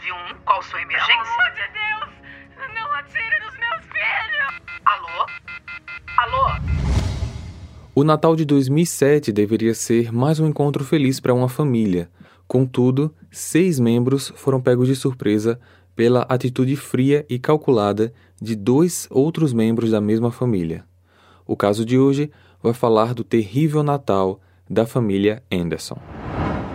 991, qual sua emergência? Pelo amor de Deus! Não atire nos meus filhos! Alô? Alô? O Natal de 2007 deveria ser mais um encontro feliz para uma família. Contudo, seis membros foram pegos de surpresa pela atitude fria e calculada de dois outros membros da mesma família. O caso de hoje vai falar do terrível Natal da família Anderson.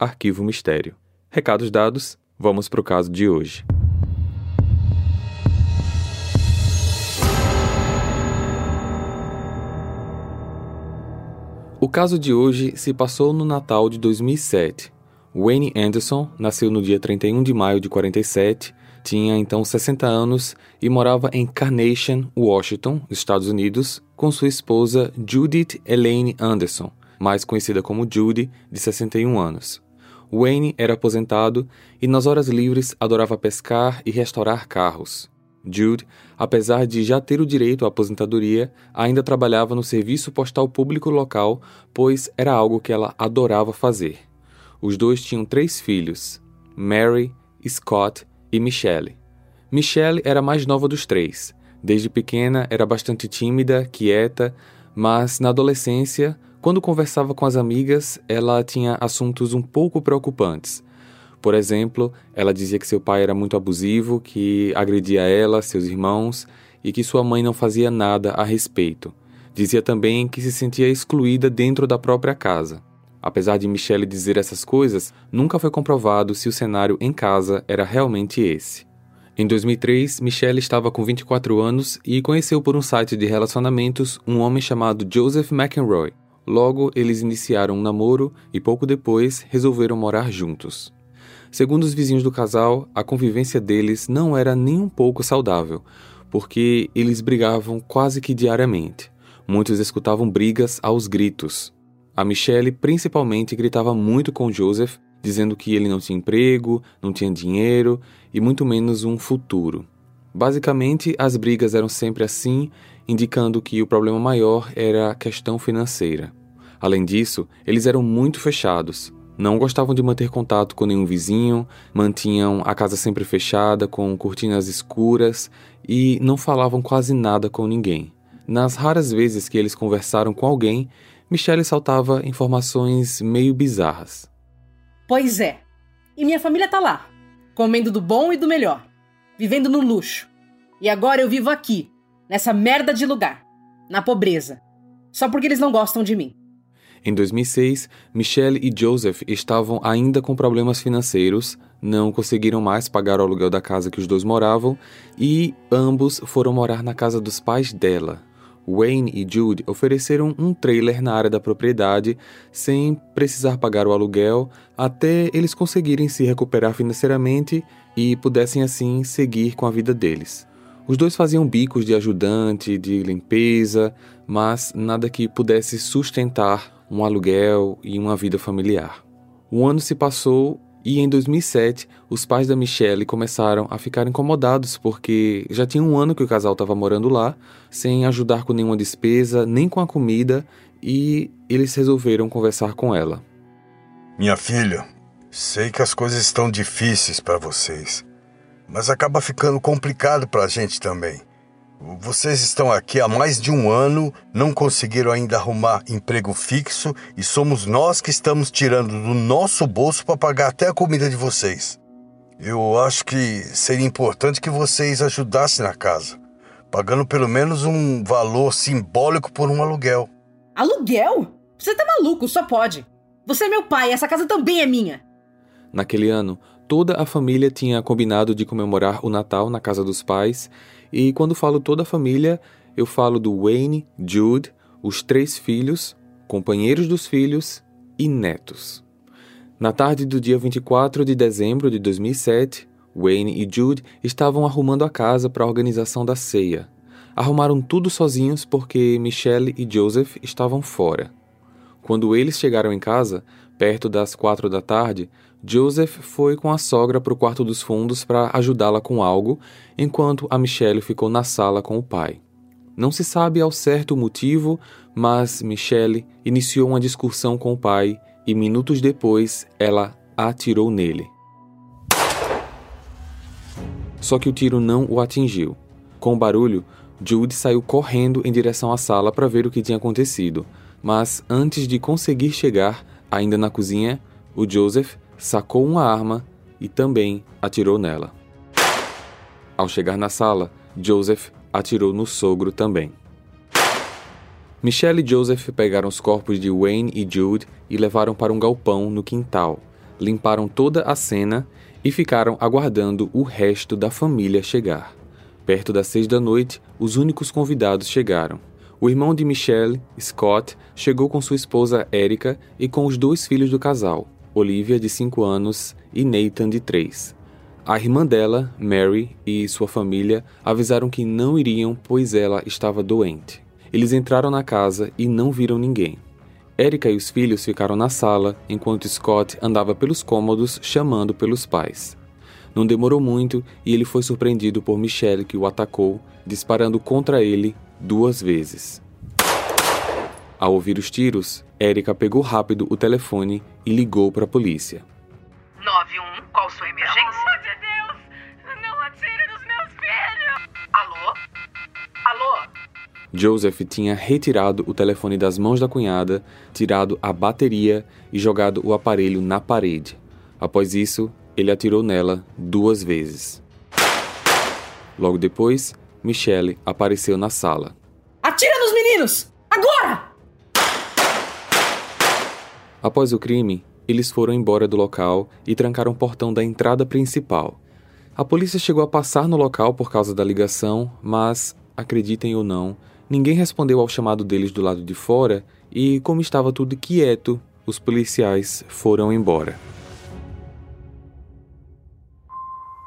Arquivo Mistério. Recados dados, vamos para o caso de hoje. O caso de hoje se passou no Natal de 2007. Wayne Anderson nasceu no dia 31 de maio de 47, tinha então 60 anos e morava em Carnation, Washington, Estados Unidos, com sua esposa Judith Elaine Anderson, mais conhecida como Judy, de 61 anos. Wayne era aposentado e nas horas livres adorava pescar e restaurar carros. Jude, apesar de já ter o direito à aposentadoria, ainda trabalhava no serviço postal público local, pois era algo que ela adorava fazer. Os dois tinham três filhos, Mary, Scott e Michelle. Michelle era a mais nova dos três. Desde pequena era bastante tímida, quieta, mas na adolescência, quando conversava com as amigas, ela tinha assuntos um pouco preocupantes por exemplo, ela dizia que seu pai era muito abusivo, que agredia ela, seus irmãos e que sua mãe não fazia nada a respeito. Dizia também que se sentia excluída dentro da própria casa. Apesar de Michelle dizer essas coisas, nunca foi comprovado se o cenário em casa era realmente esse. Em 2003, Michelle estava com 24 anos e conheceu por um site de relacionamentos um homem chamado Joseph McEnroy. Logo, eles iniciaram um namoro e pouco depois resolveram morar juntos. Segundo os vizinhos do casal, a convivência deles não era nem um pouco saudável, porque eles brigavam quase que diariamente. Muitos escutavam brigas aos gritos. A Michelle principalmente gritava muito com Joseph, dizendo que ele não tinha emprego, não tinha dinheiro e muito menos um futuro. Basicamente, as brigas eram sempre assim, indicando que o problema maior era a questão financeira. Além disso, eles eram muito fechados, não gostavam de manter contato com nenhum vizinho, mantinham a casa sempre fechada, com cortinas escuras e não falavam quase nada com ninguém. Nas raras vezes que eles conversaram com alguém, Michelle saltava informações meio bizarras. Pois é. E minha família tá lá, comendo do bom e do melhor, vivendo no luxo. E agora eu vivo aqui, nessa merda de lugar, na pobreza, só porque eles não gostam de mim. Em 2006, Michelle e Joseph estavam ainda com problemas financeiros, não conseguiram mais pagar o aluguel da casa que os dois moravam e ambos foram morar na casa dos pais dela. Wayne e Jude ofereceram um trailer na área da propriedade sem precisar pagar o aluguel até eles conseguirem se recuperar financeiramente e pudessem assim seguir com a vida deles. Os dois faziam bicos de ajudante, de limpeza, mas nada que pudesse sustentar um aluguel e uma vida familiar. O ano se passou e em 2007 os pais da Michelle começaram a ficar incomodados porque já tinha um ano que o casal estava morando lá, sem ajudar com nenhuma despesa, nem com a comida, e eles resolveram conversar com ela. Minha filha, sei que as coisas estão difíceis para vocês, mas acaba ficando complicado para a gente também. Vocês estão aqui há mais de um ano, não conseguiram ainda arrumar emprego fixo e somos nós que estamos tirando do nosso bolso para pagar até a comida de vocês. Eu acho que seria importante que vocês ajudassem na casa, pagando pelo menos um valor simbólico por um aluguel. Aluguel? Você tá maluco, só pode. Você é meu pai, essa casa também é minha. Naquele ano, toda a família tinha combinado de comemorar o Natal na casa dos pais e quando falo toda a família, eu falo do Wayne, Jude, os três filhos, companheiros dos filhos e netos. Na tarde do dia 24 de dezembro de 2007, Wayne e Jude estavam arrumando a casa para a organização da ceia. Arrumaram tudo sozinhos porque Michelle e Joseph estavam fora. Quando eles chegaram em casa, perto das quatro da tarde, Joseph foi com a sogra para o quarto dos fundos para ajudá-la com algo, enquanto a Michelle ficou na sala com o pai. Não se sabe ao certo o motivo, mas Michelle iniciou uma discussão com o pai e minutos depois ela atirou nele. Só que o tiro não o atingiu. Com o barulho, Jude saiu correndo em direção à sala para ver o que tinha acontecido, mas antes de conseguir chegar, ainda na cozinha, o Joseph sacou uma arma e também atirou nela. Ao chegar na sala, Joseph atirou no sogro também. Michelle e Joseph pegaram os corpos de Wayne e Jude e levaram para um galpão no quintal, limparam toda a cena e ficaram aguardando o resto da família chegar. Perto das seis da noite, os únicos convidados chegaram. O irmão de Michelle, Scott, chegou com sua esposa Erica e com os dois filhos do casal, Olivia, de 5 anos, e Nathan, de 3. A irmã dela, Mary, e sua família avisaram que não iriam, pois ela estava doente. Eles entraram na casa e não viram ninguém. Erica e os filhos ficaram na sala, enquanto Scott andava pelos cômodos chamando pelos pais. Não demorou muito e ele foi surpreendido por Michelle, que o atacou, disparando contra ele duas vezes. Ao ouvir os tiros, Erika pegou rápido o telefone e ligou para a polícia. 91, qual sua emergência? Pelo amor de Deus! Não atire nos meus filhos! Alô? Alô? Joseph tinha retirado o telefone das mãos da cunhada, tirado a bateria e jogado o aparelho na parede. Após isso, ele atirou nela duas vezes. Logo depois, Michelle apareceu na sala. Atira nos meninos! Agora! Após o crime, eles foram embora do local e trancaram o portão da entrada principal. A polícia chegou a passar no local por causa da ligação, mas, acreditem ou não, ninguém respondeu ao chamado deles do lado de fora e, como estava tudo quieto, os policiais foram embora.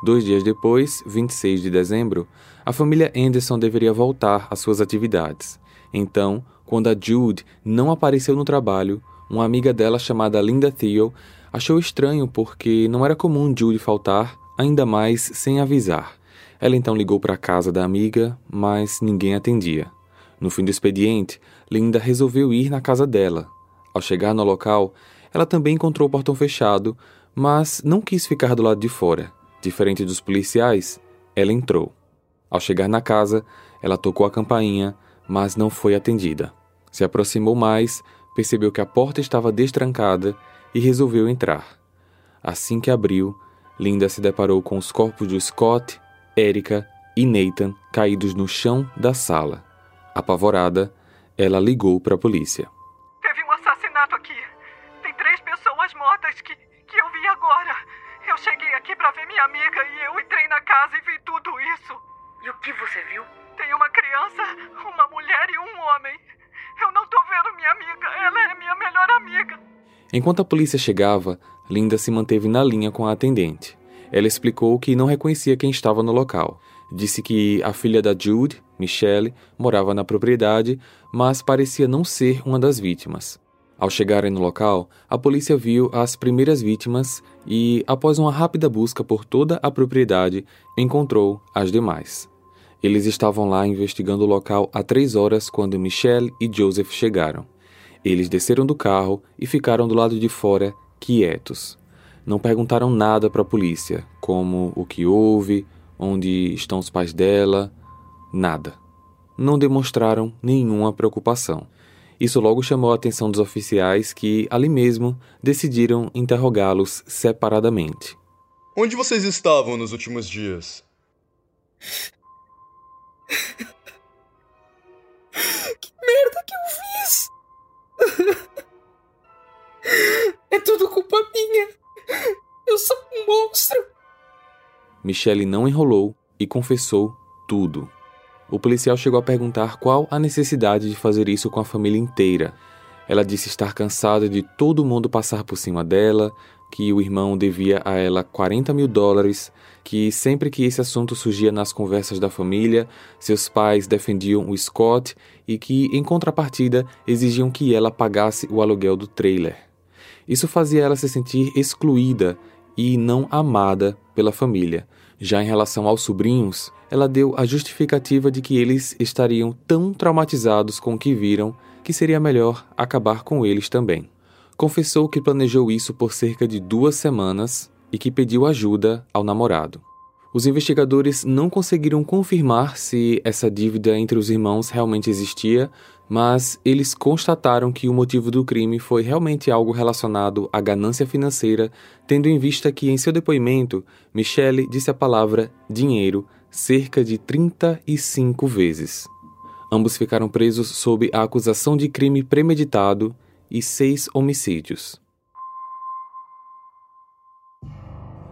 Dois dias depois, 26 de dezembro, a família Anderson deveria voltar às suas atividades. Então, quando a Jude não apareceu no trabalho, uma amiga dela chamada Linda Thiel achou estranho porque não era comum Judy faltar, ainda mais sem avisar. Ela então ligou para a casa da amiga, mas ninguém atendia. No fim do expediente, Linda resolveu ir na casa dela. Ao chegar no local, ela também encontrou o portão fechado, mas não quis ficar do lado de fora. Diferente dos policiais, ela entrou. Ao chegar na casa, ela tocou a campainha, mas não foi atendida. Se aproximou mais, percebeu que a porta estava destrancada e resolveu entrar. Assim que abriu, Linda se deparou com os corpos de Scott, Erika e Nathan caídos no chão da sala. Apavorada, ela ligou para a polícia. Teve um assassinato aqui. Tem três pessoas mortas que, que eu vi agora. Eu cheguei aqui para ver minha amiga e eu entrei na casa e vi tudo isso. E o que você viu? Tem uma criança, uma mulher e um homem. Eu não tô vendo minha amiga. Ela é minha melhor amiga. Enquanto a polícia chegava, Linda se manteve na linha com a atendente. Ela explicou que não reconhecia quem estava no local. Disse que a filha da Jude, Michelle, morava na propriedade, mas parecia não ser uma das vítimas. Ao chegarem no local, a polícia viu as primeiras vítimas e, após uma rápida busca por toda a propriedade, encontrou as demais. Eles estavam lá investigando o local há três horas quando Michelle e Joseph chegaram. Eles desceram do carro e ficaram do lado de fora, quietos. Não perguntaram nada para a polícia, como o que houve, onde estão os pais dela, nada. Não demonstraram nenhuma preocupação. Isso logo chamou a atenção dos oficiais que, ali mesmo, decidiram interrogá-los separadamente. Onde vocês estavam nos últimos dias? que merda que eu fiz! é tudo culpa minha! Eu sou um monstro! Michelle não enrolou e confessou tudo. O policial chegou a perguntar qual a necessidade de fazer isso com a família inteira. Ela disse estar cansada de todo mundo passar por cima dela, que o irmão devia a ela 40 mil dólares, que sempre que esse assunto surgia nas conversas da família, seus pais defendiam o Scott e que, em contrapartida, exigiam que ela pagasse o aluguel do trailer. Isso fazia ela se sentir excluída e não amada pela família. Já em relação aos sobrinhos, ela deu a justificativa de que eles estariam tão traumatizados com o que viram que seria melhor acabar com eles também confessou que planejou isso por cerca de duas semanas e que pediu ajuda ao namorado. Os investigadores não conseguiram confirmar se essa dívida entre os irmãos realmente existia, mas eles constataram que o motivo do crime foi realmente algo relacionado à ganância financeira, tendo em vista que em seu depoimento, Michelle disse a palavra dinheiro cerca de 35 vezes. Ambos ficaram presos sob a acusação de crime premeditado e seis homicídios.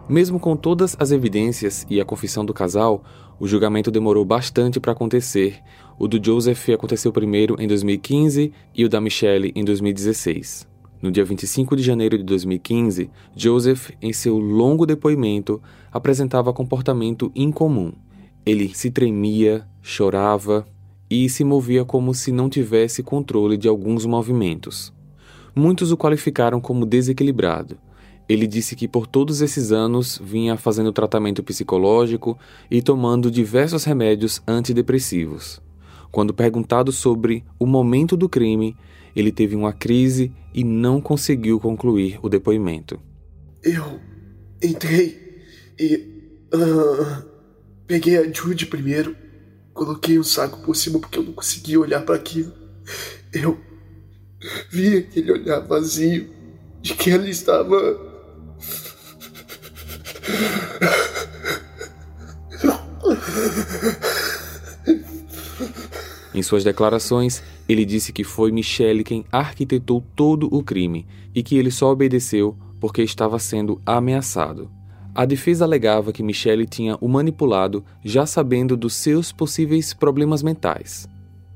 Mesmo com todas as evidências e a confissão do casal, o julgamento demorou bastante para acontecer. O do Joseph aconteceu primeiro em 2015 e o da Michelle em 2016. No dia 25 de janeiro de 2015, Joseph, em seu longo depoimento, apresentava comportamento incomum. Ele se tremia, chorava e se movia como se não tivesse controle de alguns movimentos. Muitos o qualificaram como desequilibrado. Ele disse que por todos esses anos vinha fazendo tratamento psicológico e tomando diversos remédios antidepressivos. Quando perguntado sobre o momento do crime, ele teve uma crise e não conseguiu concluir o depoimento. Eu entrei e. Uh, peguei a Jude primeiro, coloquei um saco por cima porque eu não conseguia olhar para aquilo. Eu Vi aquele olhar vazio de que ela estava. Em suas declarações, ele disse que foi Michelle quem arquitetou todo o crime e que ele só obedeceu porque estava sendo ameaçado. A defesa alegava que Michelle tinha o manipulado já sabendo dos seus possíveis problemas mentais.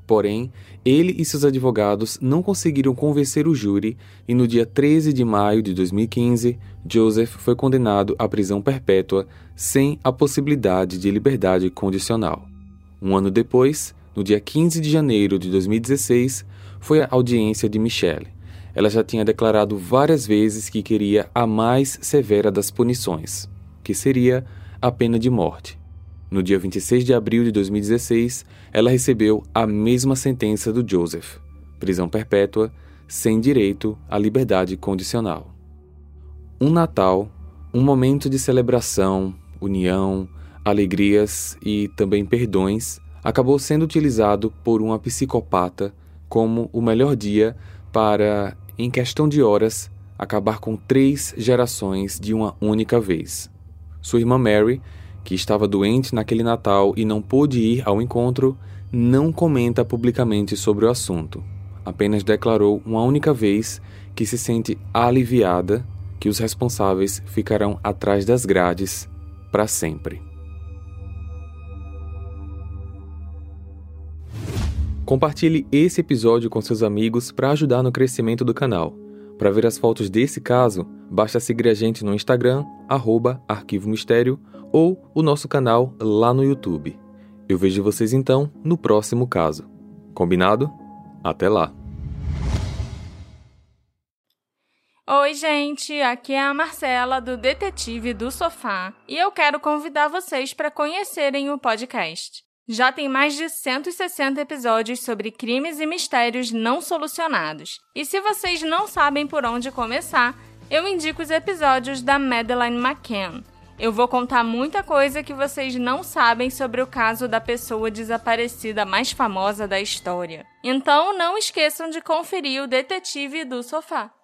Porém, ele e seus advogados não conseguiram convencer o júri e no dia 13 de maio de 2015, Joseph foi condenado à prisão perpétua sem a possibilidade de liberdade condicional. Um ano depois, no dia 15 de janeiro de 2016, foi a audiência de Michelle. Ela já tinha declarado várias vezes que queria a mais severa das punições, que seria a pena de morte. No dia 26 de abril de 2016, ela recebeu a mesma sentença do Joseph: prisão perpétua, sem direito à liberdade condicional. Um Natal, um momento de celebração, união, alegrias e também perdões, acabou sendo utilizado por uma psicopata como o melhor dia para, em questão de horas, acabar com três gerações de uma única vez. Sua irmã Mary que estava doente naquele Natal e não pôde ir ao encontro, não comenta publicamente sobre o assunto. Apenas declarou uma única vez que se sente aliviada que os responsáveis ficarão atrás das grades para sempre. Compartilhe esse episódio com seus amigos para ajudar no crescimento do canal. Para ver as fotos desse caso, basta seguir a gente no Instagram, arroba Arquivo Mistério, ou o nosso canal lá no YouTube. Eu vejo vocês então no próximo caso. Combinado? Até lá! Oi, gente, aqui é a Marcela do Detetive do Sofá e eu quero convidar vocês para conhecerem o podcast. Já tem mais de 160 episódios sobre crimes e mistérios não solucionados. E se vocês não sabem por onde começar, eu indico os episódios da Madeleine McCann eu vou contar muita coisa que vocês não sabem sobre o caso da pessoa desaparecida mais famosa da história. Então não esqueçam de conferir o Detetive do Sofá.